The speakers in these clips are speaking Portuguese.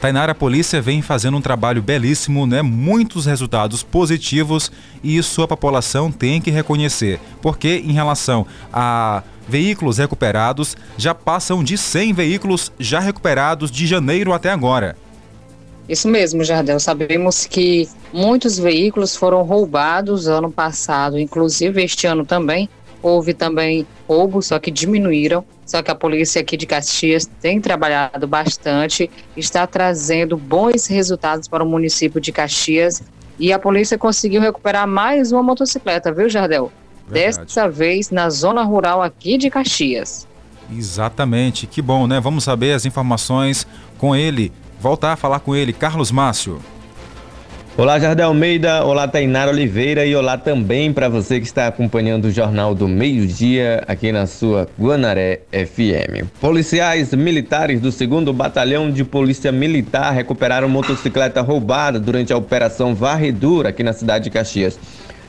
Tainara, a polícia vem fazendo um trabalho belíssimo, né? Muitos resultados positivos e isso a população tem que reconhecer. Porque em relação a veículos recuperados, já passam de 100 veículos já recuperados de janeiro até agora. Isso mesmo, Jardel. Sabemos que muitos veículos foram roubados ano passado, inclusive este ano também. Houve também roubos, só que diminuíram. Só que a polícia aqui de Caxias tem trabalhado bastante, está trazendo bons resultados para o município de Caxias. E a polícia conseguiu recuperar mais uma motocicleta, viu, Jardel? Verdade. Dessa vez na zona rural aqui de Caxias. Exatamente, que bom, né? Vamos saber as informações com ele. Voltar a falar com ele, Carlos Márcio. Olá, Jardel Almeida, olá, Tainara Oliveira e olá também para você que está acompanhando o Jornal do Meio-Dia aqui na sua Guanaré FM. Policiais militares do 2 Batalhão de Polícia Militar recuperaram motocicleta roubada durante a Operação Varredura aqui na cidade de Caxias.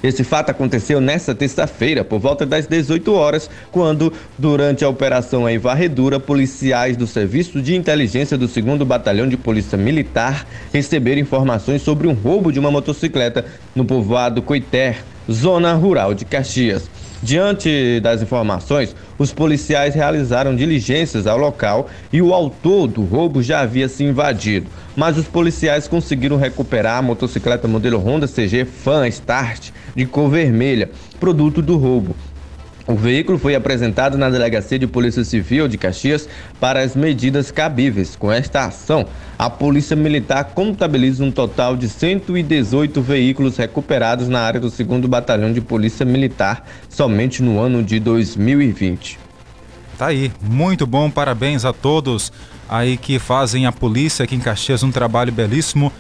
Esse fato aconteceu nesta terça-feira, por volta das 18 horas, quando, durante a operação em varredura, policiais do Serviço de Inteligência do 2 Batalhão de Polícia Militar receberam informações sobre um roubo de uma motocicleta no povoado Coiter, zona rural de Caxias. Diante das informações, os policiais realizaram diligências ao local e o autor do roubo já havia se invadido. Mas os policiais conseguiram recuperar a motocicleta modelo Honda CG Fan Start de cor vermelha, produto do roubo. O veículo foi apresentado na Delegacia de Polícia Civil de Caxias para as medidas cabíveis. Com esta ação, a Polícia Militar contabiliza um total de 118 veículos recuperados na área do 2 Batalhão de Polícia Militar somente no ano de 2020. Tá aí, muito bom, parabéns a todos aí que fazem a polícia aqui em Caxias um trabalho belíssimo